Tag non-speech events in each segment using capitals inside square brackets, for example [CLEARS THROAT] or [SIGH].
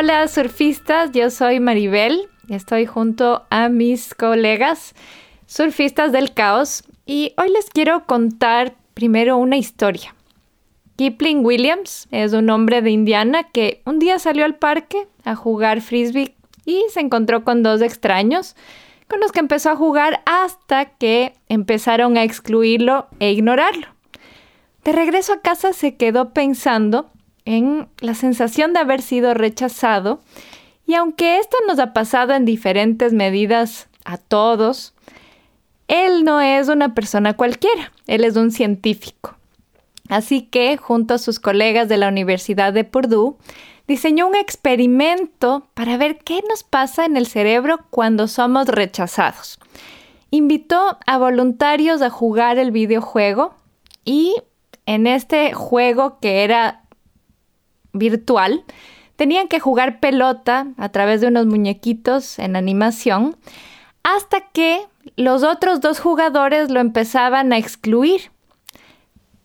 Hola surfistas, yo soy Maribel, estoy junto a mis colegas surfistas del caos y hoy les quiero contar primero una historia. Kipling Williams es un hombre de Indiana que un día salió al parque a jugar frisbee y se encontró con dos extraños con los que empezó a jugar hasta que empezaron a excluirlo e ignorarlo. De regreso a casa se quedó pensando en la sensación de haber sido rechazado y aunque esto nos ha pasado en diferentes medidas a todos, él no es una persona cualquiera, él es un científico. Así que, junto a sus colegas de la Universidad de Purdue, diseñó un experimento para ver qué nos pasa en el cerebro cuando somos rechazados. Invitó a voluntarios a jugar el videojuego y en este juego que era virtual, tenían que jugar pelota a través de unos muñequitos en animación hasta que los otros dos jugadores lo empezaban a excluir.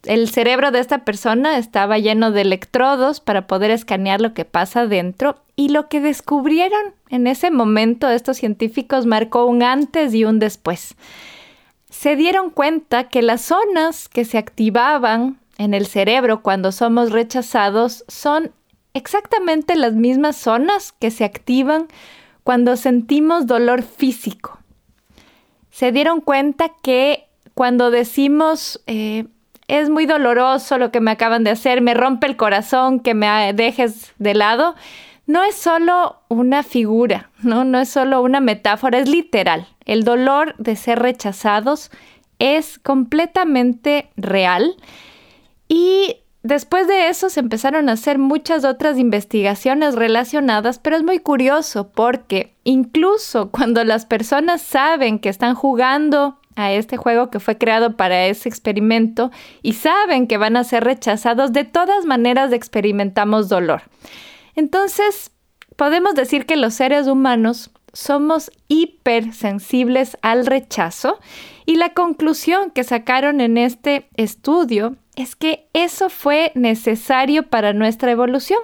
El cerebro de esta persona estaba lleno de electrodos para poder escanear lo que pasa dentro y lo que descubrieron en ese momento estos científicos marcó un antes y un después. Se dieron cuenta que las zonas que se activaban en el cerebro cuando somos rechazados son exactamente las mismas zonas que se activan cuando sentimos dolor físico. Se dieron cuenta que cuando decimos eh, es muy doloroso lo que me acaban de hacer, me rompe el corazón, que me dejes de lado, no es solo una figura, ¿no? no es solo una metáfora, es literal. El dolor de ser rechazados es completamente real y después de eso se empezaron a hacer muchas otras investigaciones relacionadas, pero es muy curioso porque incluso [LAUGHS] cuando las personas saben que están jugando a este juego que fue creado para ese experimento y saben que van a ser rechazados, de todas maneras experimentamos dolor. Entonces, podemos decir que los seres humanos somos hipersensibles al rechazo y la conclusión que sacaron en este estudio es que eso fue necesario para nuestra evolución.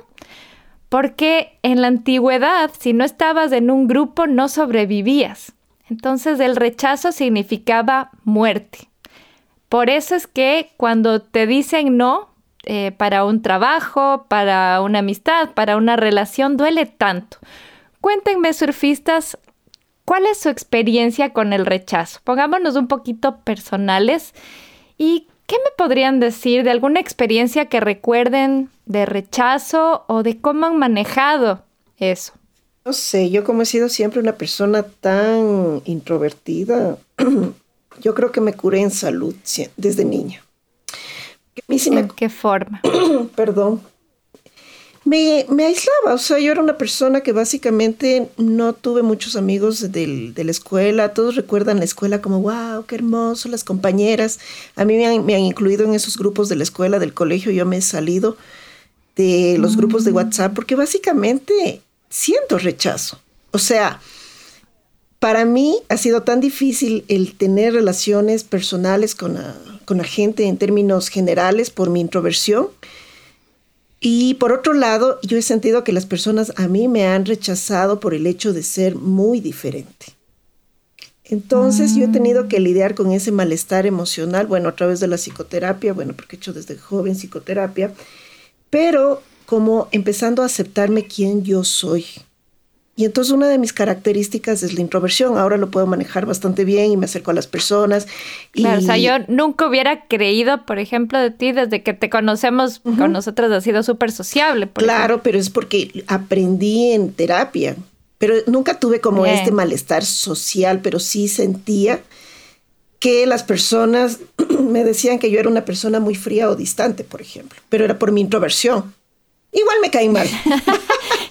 Porque en la antigüedad, si no estabas en un grupo, no sobrevivías. Entonces el rechazo significaba muerte. Por eso es que cuando te dicen no eh, para un trabajo, para una amistad, para una relación, duele tanto. Cuéntenme, surfistas, ¿cuál es su experiencia con el rechazo? Pongámonos un poquito personales y ¿Qué me podrían decir de alguna experiencia que recuerden de rechazo o de cómo han manejado eso? No sé, yo como he sido siempre una persona tan introvertida, [CLEARS THROAT] yo creo que me curé en salud desde niña. ¿En qué forma? [CLEARS THROAT] Perdón me, me, aislaba, o sea, yo era una persona que básicamente no tuve muchos amigos de la escuela, todos recuerdan la escuela como, wow, qué hermoso, las compañeras, a mí me han, me han incluido en esos grupos de la escuela, del colegio, yo me he salido de los grupos de mm. WhatsApp porque básicamente siento rechazo, o sea, para mí ha sido tan difícil el tener relaciones personales con con la gente en términos generales por mi introversión y por otro lado, yo he sentido que las personas a mí me han rechazado por el hecho de ser muy diferente. Entonces yo he tenido que lidiar con ese malestar emocional, bueno, a través de la psicoterapia, bueno, porque he hecho desde joven psicoterapia, pero como empezando a aceptarme quién yo soy, y entonces una de mis características es la introversión. Ahora lo puedo manejar bastante bien y me acerco a las personas. Claro, o sea, yo nunca hubiera creído, por ejemplo, de ti desde que te conocemos, con nosotros has sido súper sociable. claro, pero es porque aprendí en terapia. Pero nunca tuve como este malestar social, pero sí sentía que las personas [CLEARS THROAT] me decían que yo era una persona muy fría o distante, por ejemplo, pero era por mi introversión. Igual me caen mal. [LAUGHS]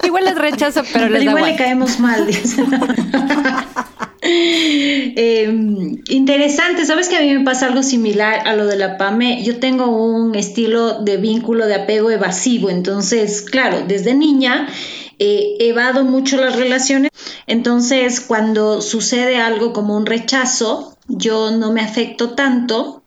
igual les rechazo, pero, les igual le caemos mal. [LAUGHS] Em, interesante, sabes que a mí me pasa algo similar a lo de la PAME. Yo tengo un estilo de vínculo de apego evasivo, entonces, claro, desde niña he evado mucho las relaciones. Entonces, cuando sucede algo como un rechazo, yo no me afecto tanto,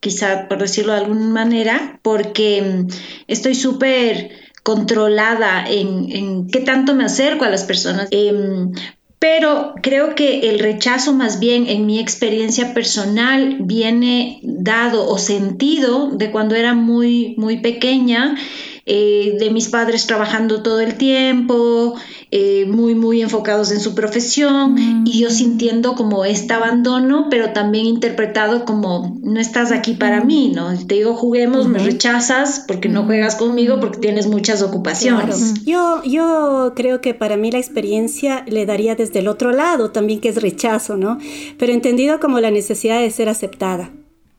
quizá por decirlo de alguna manera, porque em, estoy súper controlada en, qué tanto me acerco a las personas. Em, pero creo que el rechazo más bien en mi experiencia personal viene dado o sentido de cuando era muy, muy pequeña eh, de mis padres trabajando todo el tiempo, eh, muy, muy enfocados en su profesión mm. y yo sintiendo como este abandono, pero también interpretado como no estás aquí para mí, ¿no? Te digo, juguemos, me rechazas porque no juegas conmigo porque tienes muchas ocupaciones. Yo, yo creo que para mí la experiencia le daría desde el otro lado también, que es rechazo, ¿no? Pero entendido como la necesidad de ser aceptada.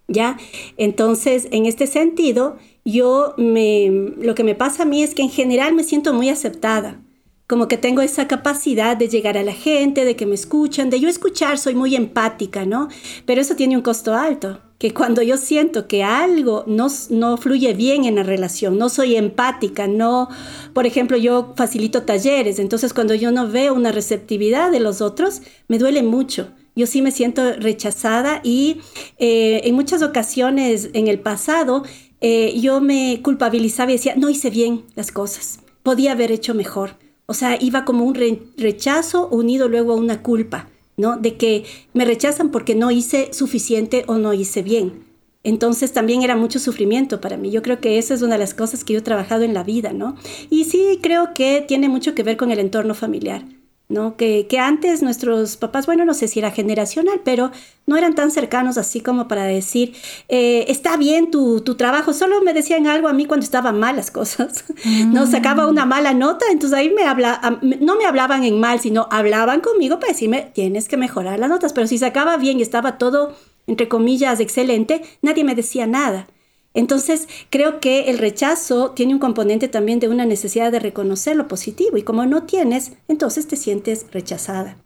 ¿Ya? Entonces, en este sentido, yo me, lo que me pasa a mí es que en general me siento muy aceptada, como que tengo esa capacidad de llegar a la gente, de que me escuchan, de yo escuchar, soy muy empática, ¿no? Pero eso tiene un costo alto, que cuando yo siento que algo no, no fluye bien en la relación, no soy empática, no, por ejemplo, yo facilito talleres, entonces cuando yo no veo una receptividad de los otros, me duele mucho yo sí me siento rechazada y eh, en muchas ocasiones en el pasado eh, yo me culpabilizaba y decía, no hice bien las cosas, podía haber hecho mejor. O sea, iba como un rechazo unido luego a una culpa, ¿no? De que me rechazan porque no hice suficiente o no hice bien. Entonces también era mucho sufrimiento para mí. Yo creo que esa es una de las cosas que yo he trabajado en la vida, ¿no? Y sí creo que tiene mucho que ver con el entorno familiar. ¿No? Que, antes nuestros papás, bueno, no sé si era generacional, pero no eran tan cercanos así como para decir, eh, está bien tu, trabajo, solo me decían algo a mí cuando estaban mal las cosas, [LAUGHS] ¿no? Sacaba una mala nota, entonces ahí me habla, no me hablaban en mal, sino hablaban conmigo para decirme, tienes que mejorar las notas, pero si sacaba bien y estaba todo, entre comillas, excelente, nadie me decía nada. Entonces, creo que el rechazo tiene un componente también de una necesidad de reconocer lo positivo y como no tienes, entonces te sientes rechazada.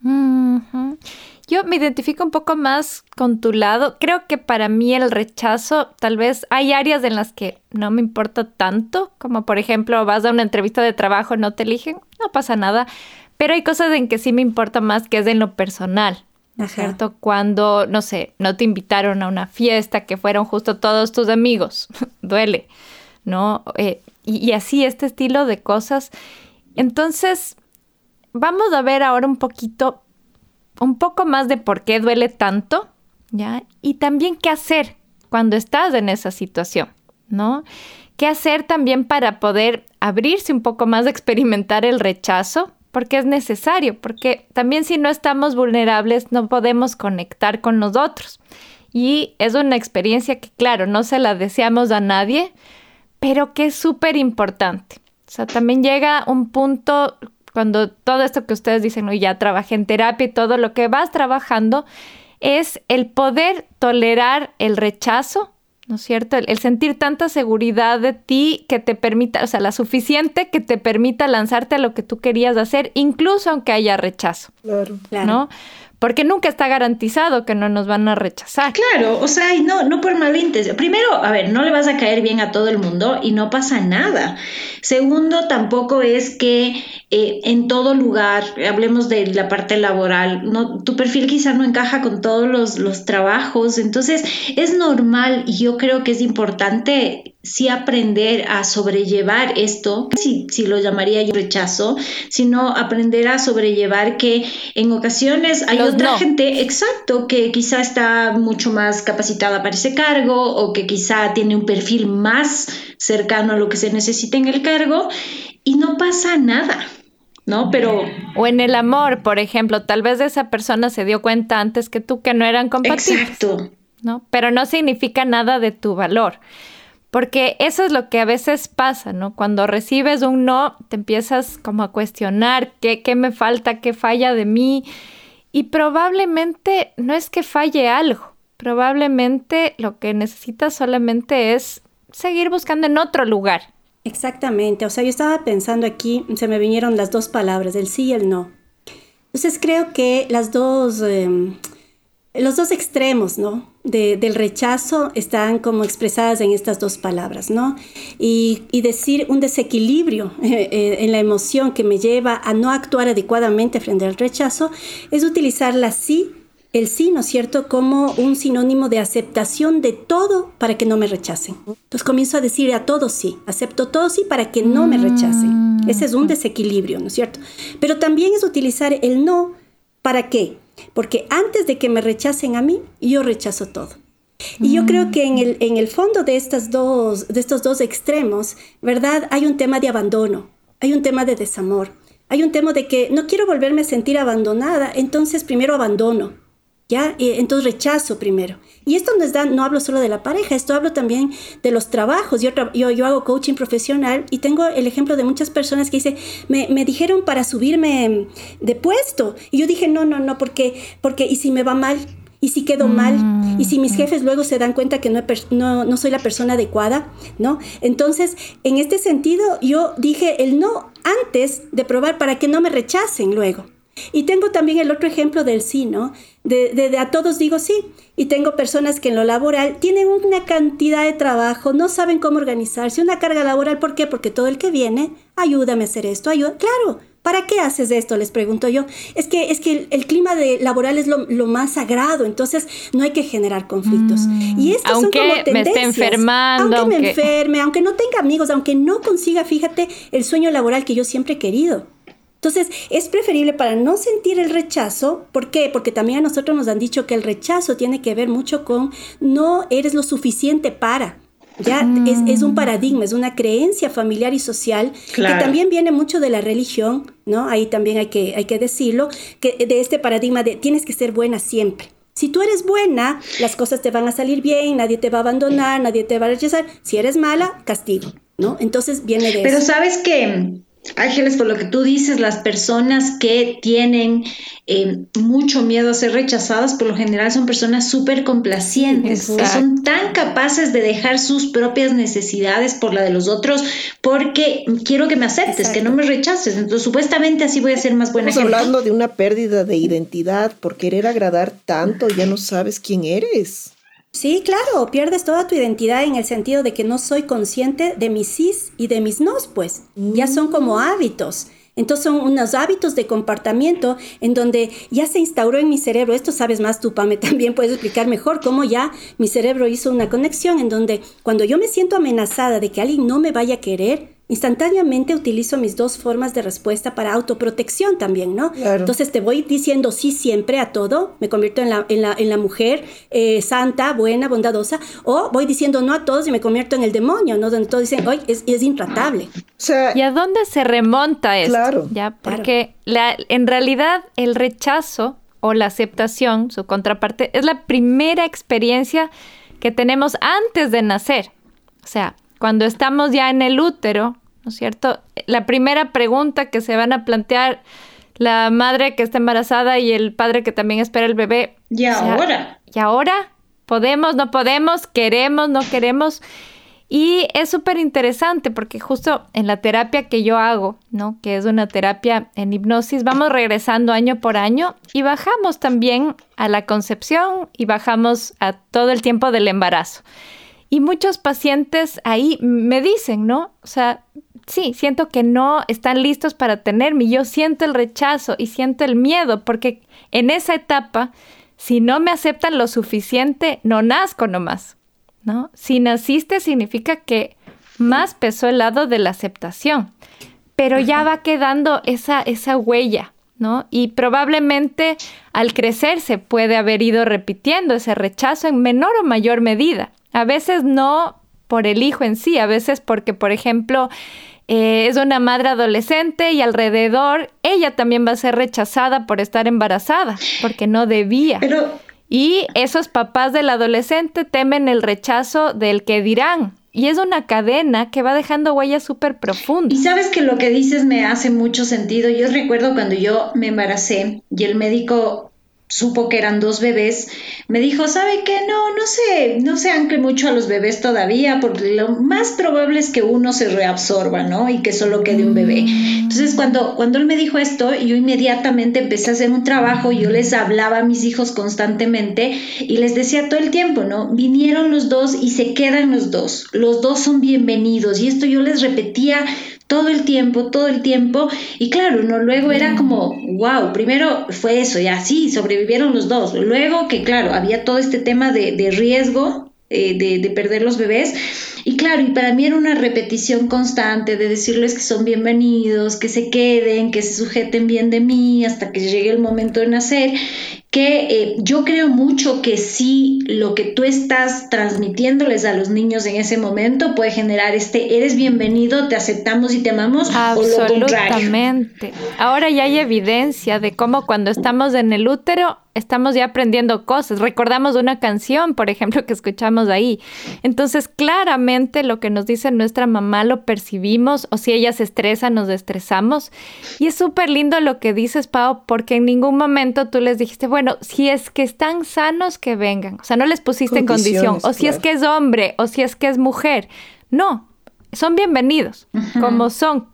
Yo me identifico un poco más con tu lado. Creo que para mí el rechazo, tal vez hay áreas en las que no me importa tanto, como por ejemplo vas a una entrevista de trabajo, no te eligen, no pasa nada, pero hay cosas en que sí me importa más que es en lo personal. ¿No es cierto? Cuando, no sé, no te invitaron a una fiesta, que fueron justo todos tus amigos, [LAUGHS] duele, ¿no? Eh, y, así, este estilo de cosas. Entonces, vamos a ver ahora un poquito, un poco más de por qué duele tanto, ¿ya? Y también qué hacer cuando estás en esa situación, ¿no? ¿Qué hacer también para poder abrirse un poco más, experimentar el rechazo, porque es necesario, porque también si no estamos vulnerables no podemos conectar con nosotros. Y es una experiencia que, claro, no se la deseamos a nadie, pero que es súper importante. O sea, también llega un punto cuando todo esto que ustedes dicen, no, ya trabajé en terapia y todo lo que vas trabajando es el poder tolerar el rechazo ¿no es cierto? El, sentir tanta seguridad de ti que te permita, o sea, la suficiente que te permita lanzarte a lo que tú querías hacer, incluso aunque haya rechazo. Claro. claro. Porque nunca está garantizado que no nos van a rechazar. Claro, o sea, no, no por intención. Primero, a ver, no le vas a caer bien a todo el mundo y no pasa nada. Segundo, tampoco es que eh, en todo lugar, hablemos de la parte laboral, no, tu perfil quizá no encaja con todos los, los trabajos, entonces es normal y yo creo que es importante sí aprender a sobrellevar esto, si, si lo llamaría yo rechazo, sino aprender a sobrellevar que en ocasiones hay otra gente, exacto, que quizá está mucho más capacitada para ese cargo o que quizá tiene un perfil más cercano a lo que se necesita en el cargo y no pasa nada. ¿no? Pero... O en el amor, por ejemplo, tal vez esa persona se dio cuenta antes que tú que no eran compatibles. Exacto. ¿No? Pero no significa nada de tu valor. Porque eso es lo que a veces pasa, ¿no? Cuando recibes un no, te empiezas como a cuestionar qué, qué me falta, qué falla de mí. Y probablemente no es que falle algo, probablemente lo que necesitas solamente es seguir buscando en otro lugar. Exactamente, o sea, yo estaba pensando aquí, se me vinieron las dos palabras, el sí y el no. Entonces creo que las dos, em, los dos extremos, ¿no? del rechazo están como expresadas en estas dos palabras, ¿no? Y, decir un desequilibrio [LAUGHS] eh, eh, en la emoción que me lleva a no actuar adecuadamente frente al rechazo es utilizar la sí el sí, ¿no es cierto?, como un sinónimo de aceptación de todo para que no me rechacen. Entonces comienzo a decir a todos sí, acepto todo sí para que no me rechacen. Ese es un desequilibrio, ¿no es cierto? Pero también es utilizar el no, ¿para qué? Porque antes de que me rechacen a mí, yo rechazo todo. Y yo creo que en el, en el fondo de, estas dos, de estos dos extremos, ¿verdad? Hay un tema de abandono, hay un tema de desamor, hay un tema de que no quiero volverme a sentir abandonada, entonces primero abandono, ¿ya? entonces rechazo primero. Y esto nos da, no hablo solo de la pareja, esto hablo también de los trabajos. Yo, yo, yo hago coaching profesional y tengo el ejemplo de muchas personas que dicen, me, me, dijeron para subirme de puesto. Y yo dije, no, no, no, porque, porque ¿y si me va mal? ¿Y si quedo mal? ¿Y si mis mm. jefes luego se dan cuenta que no, no, no soy la persona adecuada? ¿No? Entonces, en este sentido, yo dije el no antes de probar para que no me rechacen luego. Y tengo también el otro ejemplo del sí, ¿no? De, a todos digo sí. Y tengo personas que en lo laboral tienen una cantidad de trabajo, no saben cómo organizarse, una carga laboral. ¿Por qué? Porque todo el que viene, ayúdame a hacer esto, ayuda. Claro, ¿para qué haces esto? Les pregunto yo. Es que, es que el, clima de, laboral es lo, más sagrado, entonces no hay que generar conflictos. Y estas aunque son como tendencias. me esté enfermando. Aunque, me enferme, aunque no tenga amigos, aunque no consiga, fíjate, el sueño laboral que yo siempre he querido. Entonces, es preferible para no sentir el rechazo, ¿por qué? Porque también a nosotros nos han dicho que el rechazo tiene que ver mucho con no eres lo suficiente para. Ya es, un mm. paradigma, es una creencia familiar y social que también viene mucho de la religión, ¿no? Ahí también hay que, hay que decirlo, que de este paradigma de tienes que ser buena siempre. Si tú eres buena, las cosas te van a salir bien, nadie te va a abandonar, nadie te va a rechazar. Si eres mala, castigo, ¿no? Entonces viene de Pero eso. sabes que Ángeles, por lo que tú dices, las personas que tienen eh, mucho miedo a ser rechazadas, por lo general son personas súper complacientes, que son tan capaces de dejar sus propias necesidades por la de los otros, porque quiero que me aceptes, que no me rechaces. Entonces, supuestamente así voy a ser más buena. Estamos hablando de una pérdida de identidad por querer agradar tanto, ya no sabes quién eres. Sí, claro, pierdes toda tu identidad en el sentido de que no soy consciente de mis sís y de mis nos, pues. Ya son como mm. hábitos. Entonces son unos hábitos de comportamiento en donde ya se instauró en mi cerebro, esto sabes más tú, Pame, [LAUGHS] también puedes explicar mejor cómo ya mi cerebro hizo una conexión en donde cuando yo me siento amenazada de que alguien no me vaya a querer, instantáneamente utilizo mis dos formas de respuesta para autoprotección también, ¿no? Entonces te voy diciendo sí siempre a todo, me convierto en la, en la, en la mujer eh, santa, buena, bondadosa, o voy diciendo no a todos y me convierto en el demonio, ¿no? Donde todos dicen, hoy es, es, intratable. ¿Y a dónde se remonta esto? Claro. Ya, porque La, en realidad el rechazo o la aceptación, su contraparte, es la primera experiencia que tenemos antes de nacer. O sea, cuando estamos ya en el útero, ¿no es cierto? La primera pregunta que se van a plantear la madre que está embarazada y el padre que también espera el bebé. ¿Y ahora? ¿Y ahora? ¿Podemos, no podemos? ¿Queremos, no queremos? Y es súper interesante porque justo en la terapia que yo hago, ¿no? Que es una terapia en hipnosis, vamos regresando año por año y bajamos también a la concepción y bajamos a todo el tiempo del embarazo. Y muchos pacientes ahí me dicen, ¿no? O sea, sí, siento que no están listos para tenerme. Yo siento el rechazo y siento el miedo porque en esa etapa, si no me aceptan lo suficiente, no nazco nomás, ¿no? Si naciste significa que más pesó el lado de la aceptación, pero ya va quedando esa, esa huella, ¿no? Y probablemente al crecer se puede haber ido repitiendo ese rechazo en menor o mayor medida. A veces no por el hijo en sí, a veces porque, por ejemplo, eh, es una madre adolescente y alrededor ella también va a ser rechazada por estar embarazada, porque no debía. Y esos papás del adolescente temen el rechazo del que dirán. Y es una cadena que va dejando huellas súper profundas. Y sabes que lo que dices me hace mucho sentido. Yo recuerdo cuando yo me embaracé y el médico supo que eran dos bebés, me dijo, ¿sabe qué? No, no sé, no se ancle mucho a los bebés todavía, porque lo más probable es que uno se reabsorba, ¿no? Y que solo quede un bebé. Entonces, cuando, cuando él me dijo esto, yo inmediatamente empecé a hacer un trabajo, yo les hablaba a mis hijos constantemente y les decía todo el tiempo, ¿no? Vinieron los dos y se quedan los dos, los dos son bienvenidos. Y esto yo les repetía todo el tiempo, todo el tiempo. Y claro, ¿no? luego era como, wow, primero fue eso, y así sobrevivieron los dos. Luego que, claro, había todo este tema de, de riesgo eh, de, de, perder los bebés. Y claro, y para mí era una repetición constante de decirles que son bienvenidos, que se queden, que se sujeten bien de mí hasta que llegue el momento de nacer que eh, yo creo mucho que sí lo que tú estás transmitiéndoles a los niños en ese momento puede generar este eres bienvenido, te aceptamos y te amamos Absolutamente. Ahora ya hay evidencia de cómo cuando estamos en el útero estamos ya aprendiendo cosas. Recordamos una canción, por ejemplo, que escuchamos ahí. Entonces, claramente lo que nos dice nuestra mamá lo percibimos o si ella se estresa, nos estresamos. Y es súper lindo lo que dices, Pau, porque en ningún momento tú les dijiste, bueno, si es que están sanos, que vengan. O sea, no les pusiste en condición. O si es que es hombre, o si es que es mujer. No, son bienvenidos, como son.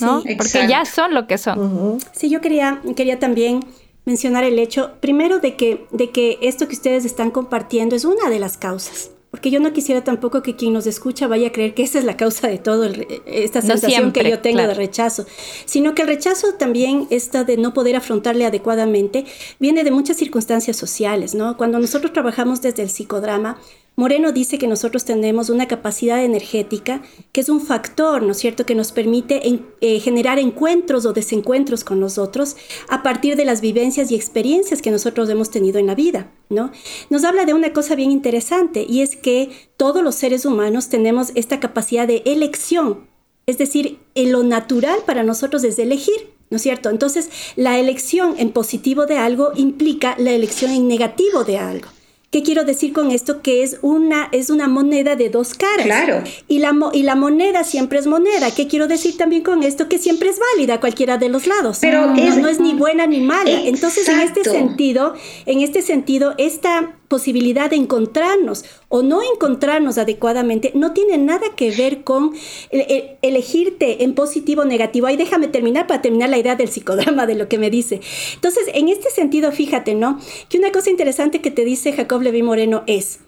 ¿no? Porque ya son lo que son. Sí, yo quería, quería también mencionar el hecho, primero, de que, de que esto que ustedes están compartiendo es una de las causas. Porque yo no quisiera tampoco que quien nos escucha vaya a creer que esa es la causa de todo, esta sensación que yo tengo de rechazo, sino que el rechazo también, esta de no poder afrontarle adecuadamente, viene de muchas circunstancias sociales, ¿no? Cuando nosotros trabajamos desde el psicodrama, Moreno dice que nosotros tenemos una capacidad energética que es un factor, ¿no es cierto?, que nos permite eh, generar encuentros o desencuentros con nosotros a partir de las vivencias y experiencias que nosotros hemos tenido en la vida, ¿no? Nos habla de una cosa bien interesante y es que todos los seres humanos tenemos esta capacidad de elección, es decir, en lo natural para nosotros es elegir. ¿No es cierto? Entonces, la elección en positivo de algo implica la elección en negativo de algo. ¿Qué quiero decir con esto? Que es una, es una moneda de dos caras. Claro. Y la, y la moneda siempre es moneda. ¿Qué quiero decir también con esto? Que siempre es válida cualquiera de los lados. Pero no es, no es ni buena ni mala. Entonces, en este sentido, en este sentido, esta posibilidad de encontrarnos o no encontrarnos adecuadamente no tiene nada que ver con elegirte en positivo o negativo. Ahí déjame terminar para terminar la idea del psicodrama de lo que me dice. Entonces, en este sentido, fíjate, ¿no? Que una cosa interesante que te dice Jacob Levi Moreno es,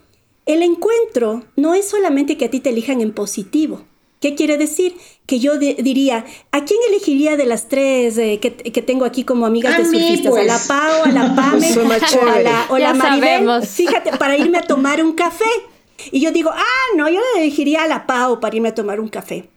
el encuentro no es solamente que a ti te elijan en positivo, ¿Qué quiere decir? Que yo diría, ¿a quién elegiría de las tres eh, que, tengo aquí como amigas de surfistas? ¿A la pues. Pau, a la [LAUGHS] Pame o a la, o la Maribel? Fíjate, para irme a tomar un café. Y yo digo, ah, no, yo elegiría a la Pau para irme a tomar un café.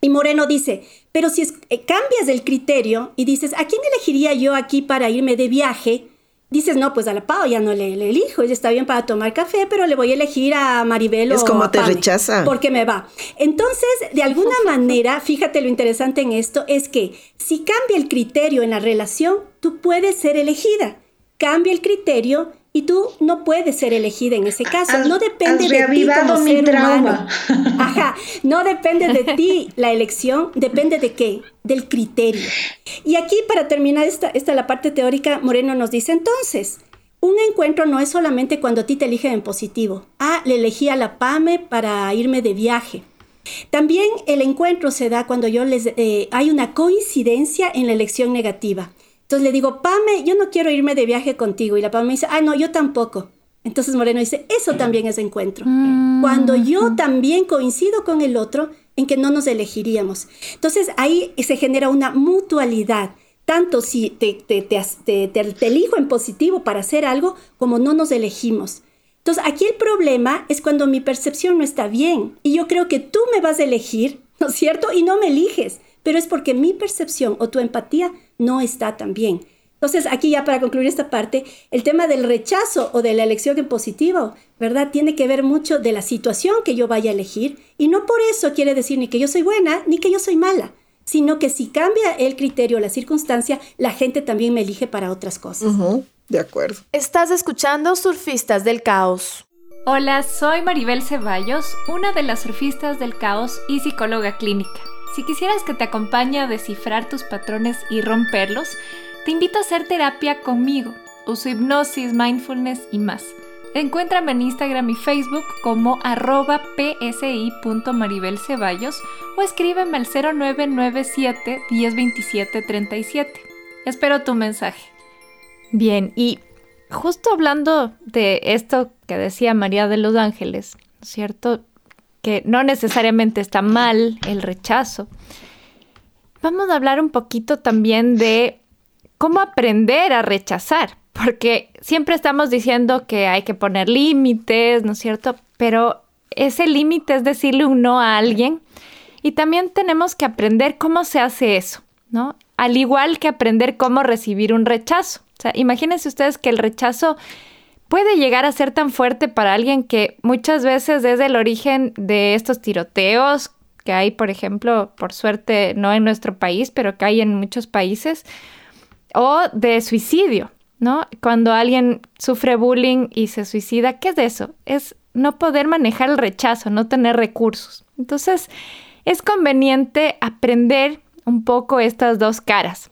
Y Moreno dice, pero si eh, cambias el criterio y dices, ¿a quién elegiría yo aquí para irme de viaje? Dices, no, pues a la Pau ya no le, elijo, ella está bien para tomar café, pero le voy a elegir a Maribel es como te rechaza. Porque me va. Entonces, de alguna [LAUGHS] manera, fíjate lo interesante en esto, es que si cambia el criterio en la relación, tú puedes ser elegida. Cambia el criterio y tú no puedes ser elegida en ese caso. no depende de ti como ser trauma. humano. [LAUGHS] No depende de ti [LAUGHS] la elección, depende de qué? Del criterio. Y aquí para terminar esta, esta la parte teórica, Moreno nos dice entonces, un encuentro no es solamente cuando a ti te eligen en positivo. Ah, le elegí a la PAME para irme de viaje. También el encuentro se da cuando yo les, eh, hay una coincidencia en la elección negativa. Entonces le digo, Pame, yo no quiero irme de viaje contigo. Y la Pame me dice, ah, no, yo tampoco. Entonces Moreno dice, eso también es encuentro. Mm. Cuando yo también coincido con el otro en que no nos elegiríamos. Entonces ahí se genera una mutualidad. Tanto si te, te, te, te, elijo en positivo para hacer algo, como no nos elegimos. Entonces aquí el problema es cuando mi percepción no está bien. Y yo creo que tú me vas a elegir, ¿no es cierto? Y no me eliges. Pero es porque mi percepción o tu empatía no está tan bien. Entonces, aquí ya para concluir esta parte, el tema del rechazo o de la elección en positivo, ¿verdad? Tiene que ver mucho de la situación que yo vaya a elegir y no por eso quiere decir ni que yo soy buena ni que yo soy mala, sino que si cambia el criterio, la circunstancia, la gente también me elige para otras cosas. de acuerdo. Estás escuchando Surfistas del Caos. Hola, soy Maribel Ceballos, una de las surfistas del caos y psicóloga clínica. Si quisieras que te acompañe a descifrar tus patrones y romperlos, te invito a hacer terapia conmigo. uso hipnosis, mindfulness y más. Encuéntrame en Instagram y Facebook como arroba psi.maribelceballos o escríbeme al 0997 1027 37. Espero tu mensaje. Bien, y justo hablando de esto que decía María de los Ángeles, ¿cierto? Que no necesariamente está mal el rechazo. Vamos a hablar un poquito también de cómo aprender a rechazar, porque siempre estamos diciendo que hay que poner límites, ¿no es cierto? Pero ese límite es decirle un no a alguien y también tenemos que aprender cómo se hace eso, ¿no? Al igual que aprender cómo recibir un rechazo. O sea, imagínense ustedes que el rechazo puede llegar a ser tan fuerte para alguien que muchas veces es el origen de estos tiroteos que hay, por ejemplo, por suerte no en nuestro país, pero que hay en muchos países, o de suicidio, ¿no? Cuando alguien sufre bullying y se suicida, ¿qué es eso? Es no poder manejar el rechazo, no tener recursos. Entonces, es conveniente aprender un poco estas dos caras.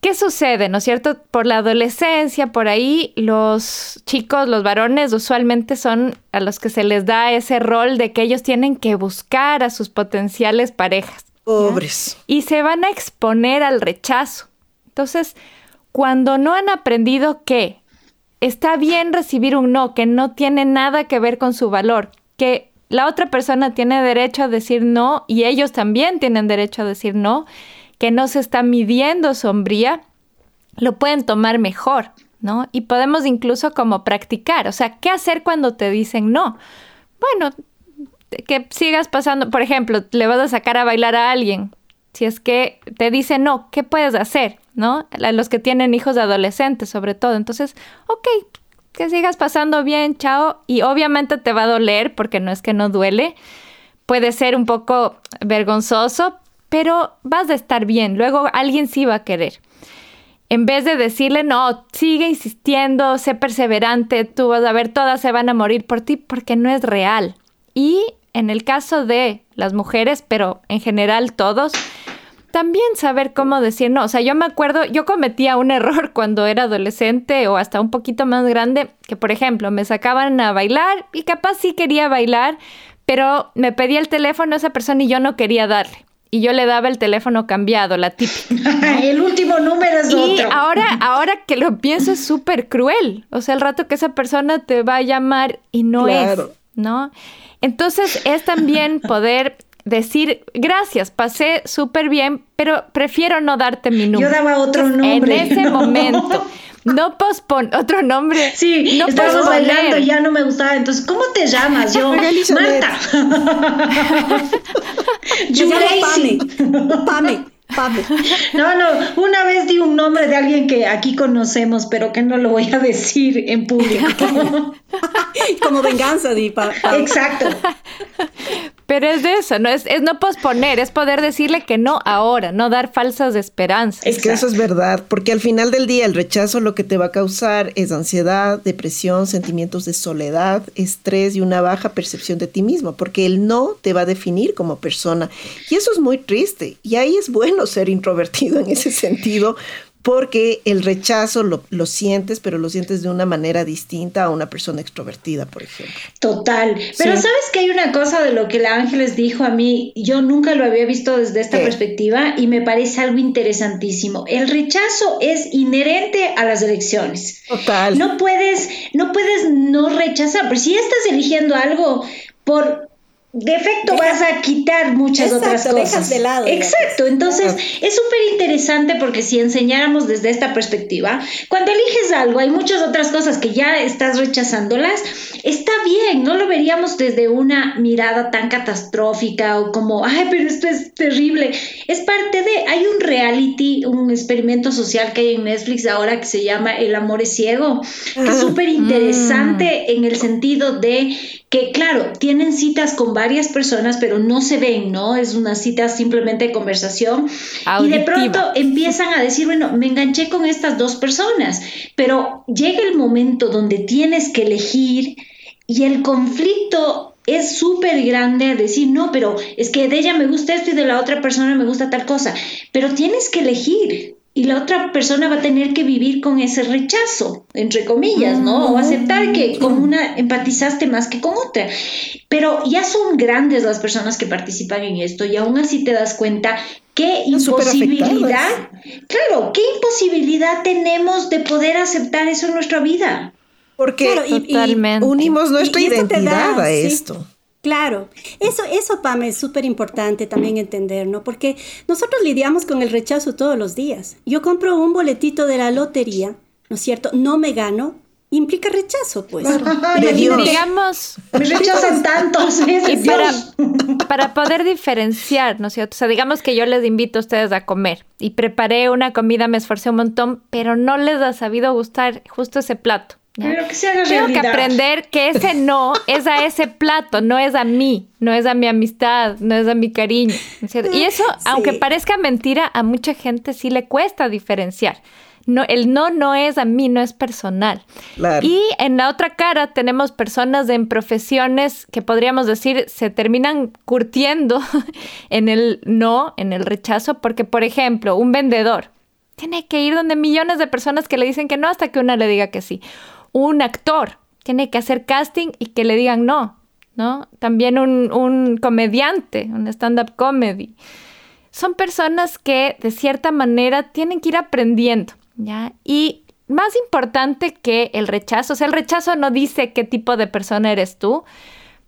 ¿Qué sucede, no es cierto? Por la adolescencia, por ahí, los chicos, los varones, usualmente son a los que se les da ese rol de que ellos tienen que buscar a sus potenciales parejas. Pobres. Y se van a exponer al rechazo. Entonces, cuando no han aprendido que está bien recibir un no, que no tiene nada que ver con su valor, que la otra persona tiene derecho a decir no y ellos también tienen derecho a decir no, que no se está midiendo sombría, lo pueden tomar mejor, ¿no? Y podemos incluso como practicar, o sea, ¿qué hacer cuando te dicen no? Bueno, que sigas pasando, por ejemplo, le vas a sacar a bailar a alguien, si es que te dice no, ¿qué puedes hacer? ¿No? Los que tienen hijos adolescentes, sobre todo. Entonces, ok, que sigas pasando bien, chao. Y obviamente te va a doler porque no es que no duele. Puede ser un poco vergonzoso, pero vas a estar bien, luego alguien sí va a querer. En vez de decirle, no, sigue insistiendo, sé perseverante, tú vas a ver, todas se van a morir por ti, porque no es real. Y en el caso de las mujeres, pero en general todos, también saber cómo decir no. O sea, yo me acuerdo, yo cometía un error [LAUGHS] cuando era adolescente o hasta un poquito más grande, que por ejemplo me sacaban a bailar y capaz sí quería bailar, pero me pedía el teléfono a esa persona y yo no quería darle y yo le daba el teléfono cambiado, la típica. [LAUGHS] el último número es y ahora, [LAUGHS] ahora que lo pienso es súper cruel. O sea, el rato que esa persona te va a llamar y no es, ¿no? Entonces es también poder decir gracias, pasé súper bien, pero prefiero no darte mi número. Yo daba otro nombre. En ese [LAUGHS] momento. No pospon, otro nombre. Sí, no estábamos bailando y ya no me gustaba. Entonces, ¿cómo te llamas? Yo, Marta. [LAUGHS] Yo Pame. Pame. Pame. No, no, una vez di un nombre de alguien que aquí conocemos, pero que no lo voy a decir en público. [LAUGHS] Como venganza, Di. Exacto. Pero es de eso, ¿no? Es, es, no posponer, es poder decirle que no ahora, no dar falsas esperanzas. Es que eso es verdad, porque al final del día el rechazo lo que te va a causar es ansiedad, depresión, sentimientos de soledad, estrés y una baja percepción de ti mismo, porque el no te va a definir como persona. Y eso es muy triste. Y ahí es bueno ser introvertido en ese sentido, porque el rechazo lo, sientes, pero lo sientes de una manera distinta a una persona extrovertida, por ejemplo. Total. Pero sabes que hay una cosa de lo que la Ángeles dijo a mí, yo nunca lo había visto desde esta perspectiva y me parece algo interesantísimo. El rechazo es inherente a las elecciones. Total. No puedes, no puedes no rechazar, pero si estás eligiendo algo por defecto vas a quitar muchas otras cosas. de lado. Exacto, entonces es súper interesante porque si enseñáramos desde esta perspectiva, cuando eliges algo, hay muchas otras cosas que ya estás rechazándolas, está bien, no lo veríamos desde una mirada tan catastrófica o como, ay, pero esto es terrible. Es parte de, hay un reality, un experimento social que hay en Netflix ahora que se llama El amor es ciego, que es súper interesante mm. en el sentido de que claro, tienen citas con varias personas, pero no se ven, ¿no? Es una cita simplemente de conversación. Y de pronto empiezan a decir, bueno, me enganché con estas dos personas, pero llega el momento donde tienes que elegir y el conflicto es súper grande decir, no, pero es que de ella me gusta esto y de la otra persona me gusta tal cosa, pero tienes que elegir. Y la otra persona va a tener que vivir con ese rechazo, entre comillas, ¿no? O aceptar que con una empatizaste más que con otra. Pero ya son grandes las personas que participan en esto y aún así te das cuenta qué imposibilidad, claro, qué imposibilidad tenemos de poder aceptar eso en nuestra vida. Porque unimos nuestra identidad a esto. Claro, eso, eso, Pame, es súper importante también entender, ¿no? Porque nosotros lidiamos con el rechazo todos los días. Yo compro un boletito de la lotería, ¿no es cierto? No me gano, implica rechazo, pues. Digamos, me rechazan tantos. Y para, [LAUGHS] para, poder diferenciar, ¿no es cierto? O sea, digamos que yo les invito a ustedes a comer y preparé una comida, me esforcé un montón, pero no les ha sabido gustar justo ese plato. Pero que se haga Tengo que aprender que ese no es a ese plato, no es a mí, no es a mi amistad, no es a mi cariño. Y eso, [LAUGHS] aunque parezca mentira, a mucha gente sí le cuesta diferenciar. No, el no no es a mí, no es personal. Y en la otra cara tenemos personas en profesiones que podríamos decir se terminan curtiendo [LAUGHS] en el no, en el rechazo, porque por ejemplo, un vendedor tiene que ir donde millones de personas que le dicen que no hasta que una le diga que sí un actor tiene que hacer casting y que le digan no, ¿no? También un, comediante, un stand-up comedy. Son personas que de cierta manera tienen que ir aprendiendo, ¿ya? Y más importante que el rechazo, o sea, el rechazo no dice qué tipo de persona eres tú,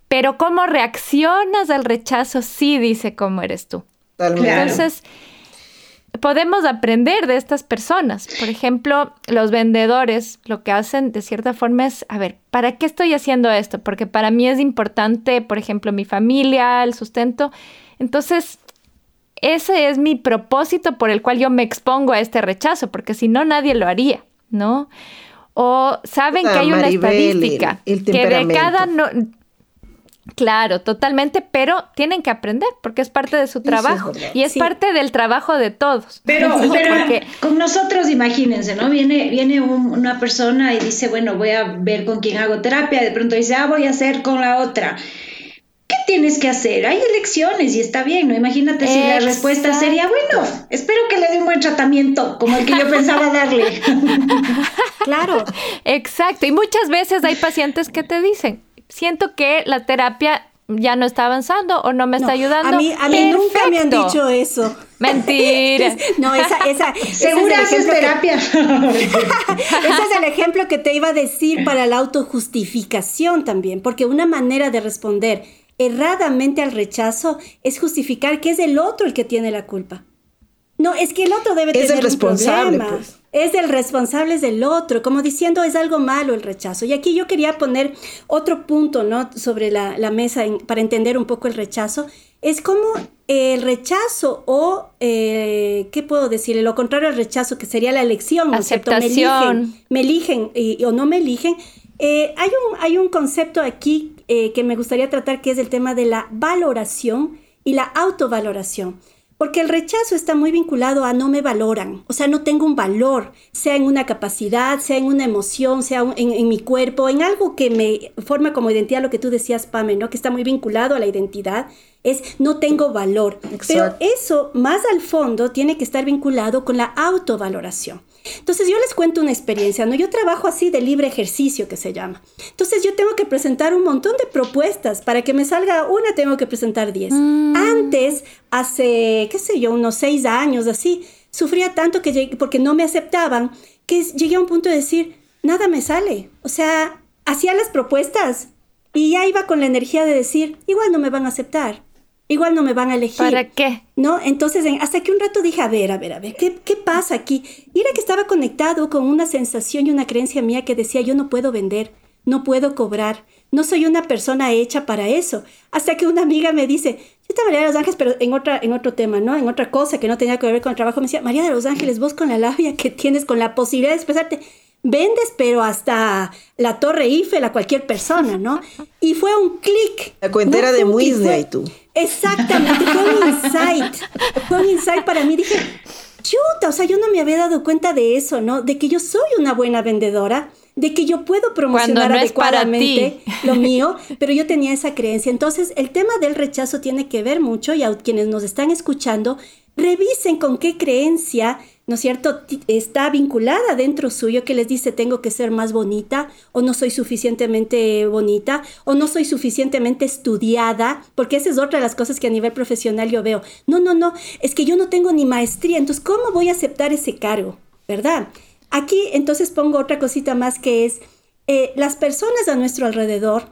pero cómo reaccionas al rechazo sí dice cómo eres tú. Entonces, podemos aprender de estas personas. Por ejemplo, los vendedores lo que hacen de cierta forma es, a ver, ¿para qué estoy haciendo esto? Porque para mí es importante, por ejemplo, mi familia, el sustento. Entonces, ese es mi propósito por el cual yo me expongo a este rechazo, porque si no, nadie lo haría, ¿no? O saben que hay una estadística que de cada no, Claro, totalmente, pero tienen que aprender porque es parte de su trabajo y es parte del trabajo de todos. Pero, [LAUGHS] con nosotros, imagínense, ¿no? Viene, viene una persona y dice, bueno, voy a ver con quién hago terapia, de pronto dice, ah, voy a hacer con la otra. ¿Qué tienes que hacer? Hay elecciones y está bien, ¿no? Imagínate si la respuesta sería, bueno, espero que le dé un buen tratamiento, como el que yo pensaba darle. [LAUGHS] claro. Exacto, y muchas veces hay pacientes que te dicen, siento que la terapia ya no está avanzando o no me está ayudando. A mí, a mí nunca me han dicho eso. Mentira. [LAUGHS] no, esa, esa. Segura es, terapia. [LAUGHS] ese es el ejemplo que te iba a decir para la autojustificación también, porque una manera de responder erradamente al rechazo es justificar que es el otro el que tiene la culpa. No, es que el otro debe tener el responsable, un problema. Pues. Es el responsable es del otro, como diciendo es algo malo el rechazo. Y aquí yo quería poner otro punto ¿no? sobre la, mesa para entender un poco el rechazo. Es como el rechazo o, eh, ¿qué puedo decir? Lo contrario al rechazo, que sería la elección. Aceptación. Me eligen, y, o no me eligen. Eh, hay, un, hay un concepto aquí eh, que me gustaría tratar que es el tema de la valoración y la autovaloración. Porque el rechazo está muy vinculado a no me valoran, o sea, no tengo un valor, sea en una capacidad, sea en una emoción, sea en, mi cuerpo, en algo que me forma como identidad, lo que tú decías, Pame, ¿no? Que está muy vinculado a la identidad, es no tengo valor. Pero eso, más al fondo, tiene que estar vinculado con la autovaloración. Entonces yo les cuento una experiencia, ¿no? Yo trabajo así de libre ejercicio que se llama. Entonces yo tengo que presentar un montón de propuestas. Para que me salga una tengo que presentar 10. Mm. Antes, hace, qué sé yo, unos seis años así, sufría tanto que llegué, porque no me aceptaban que llegué a un punto de decir, nada me sale. O sea, hacía las propuestas y ya iba con la energía de decir, igual no me van a aceptar igual no me van a elegir. ¿Para qué? ¿No? Entonces, hasta que un rato dije, a ver, a ver, a ver, ¿qué, ¿qué pasa aquí? Y era que estaba conectado con una sensación y una creencia mía que decía, yo no puedo vender, no puedo cobrar, no soy una persona hecha para eso. Hasta que una amiga me dice, yo te María de los Ángeles, pero en, otra, en otro tema, ¿no? En otra cosa que no tenía que ver con el trabajo, me decía, María de los Ángeles, vos con la labia que tienes, con la posibilidad de expresarte, vendes, pero hasta la Torre Eiffel a cualquier persona, ¿no? Y fue un clic. La cuentera de Muisne y tú. Exactamente, fue un insight. Fue un insight para mí. Dije, chuta, o sea, yo no me había dado cuenta de eso, ¿no? De que yo soy una buena vendedora, de que yo puedo promocionar adecuadamente [LAUGHS] lo mío, pero yo tenía esa creencia. Entonces, el tema del rechazo tiene que ver mucho y a quienes nos están escuchando, revisen con qué creencia ¿no es cierto? Está vinculada dentro suyo que les dice tengo que ser más bonita o no soy suficientemente bonita o no soy suficientemente estudiada, porque esa es otra de las cosas que a nivel profesional yo veo. No, no, no, es que yo no tengo ni maestría, entonces ¿cómo voy a aceptar ese cargo? ¿Verdad? Aquí entonces pongo otra cosita más que es eh, las personas a nuestro alrededor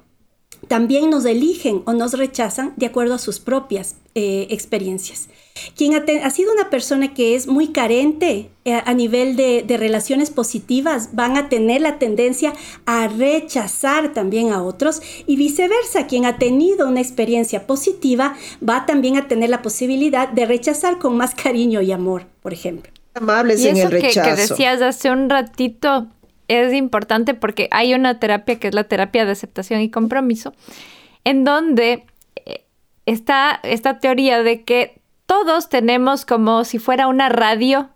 también nos eligen o nos rechazan de acuerdo a sus propias eh, experiencias. Quien ha, sido una persona que es muy carente eh, a nivel de, relaciones positivas van a tener la tendencia a rechazar también a otros y viceversa. Quien ha tenido una experiencia positiva va también a tener la posibilidad de rechazar con más cariño y amor, por ejemplo. Amables en el rechazo. Que, que decías hace un ratito, es importante porque hay una terapia que es la terapia de aceptación y compromiso, en donde eh, está esta teoría de que todos tenemos como si fuera una radio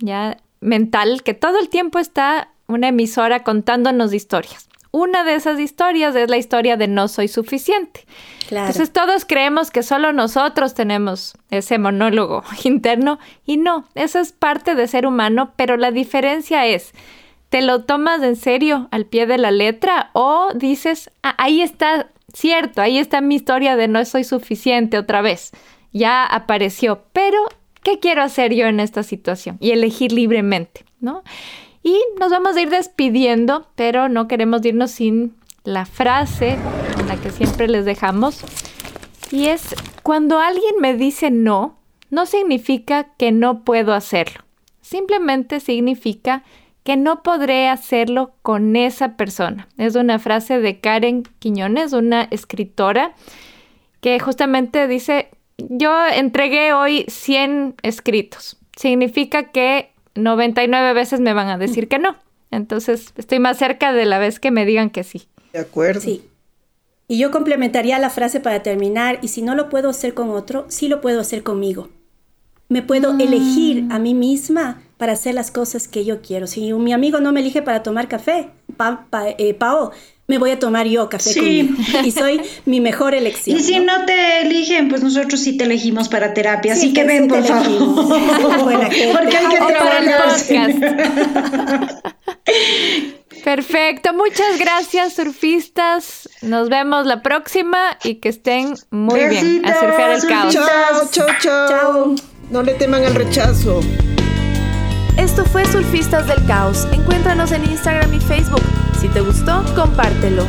ya mental, que todo el tiempo está una emisora contándonos historias. Una de esas historias es la historia de no soy suficiente. Entonces todos creemos que solo nosotros tenemos ese monólogo [LAUGHS] interno y no, eso es parte de ser humano, pero la diferencia es ¿Te lo tomas en serio al pie de la letra o dices, ah, ahí está cierto, ahí está mi historia de no soy suficiente otra vez? Ya apareció, pero ¿qué quiero hacer yo en esta situación? Y elegir libremente, ¿no? Y nos vamos a ir despidiendo, pero no queremos irnos sin la frase en la que siempre les dejamos. Y es, cuando alguien me dice no, no significa que no puedo hacerlo. Simplemente significa que no podré hacerlo con esa persona. Es una frase de Karen Quiñones, una escritora, que justamente dice, yo entregué hoy 100 escritos. Significa que 99 veces me van a decir que no. Entonces estoy más cerca de la vez que me digan que sí. De acuerdo. Sí. Y yo complementaría la frase para terminar, y si no lo puedo hacer con otro, sí lo puedo hacer conmigo. Me puedo mm. elegir a mí misma para hacer las cosas que yo quiero. Si mi amigo no me elige para tomar café, pa, eh, Pao, me voy a tomar yo café sí. y soy mi mejor elección. Y si ¿no? te eligen, pues nosotros sí te elegimos para terapia, así que ven, por favor. [LAUGHS] Porque hay que trabajar. [LAUGHS] Perfecto, muchas gracias surfistas. Nos vemos la próxima y que estén muy bien a surfear el caos. Chao, chao, chao. No le teman el rechazo. Esto fue Surfistas del Caos. Encuéntranos en Instagram y Facebook. Si te gustó, compártelo.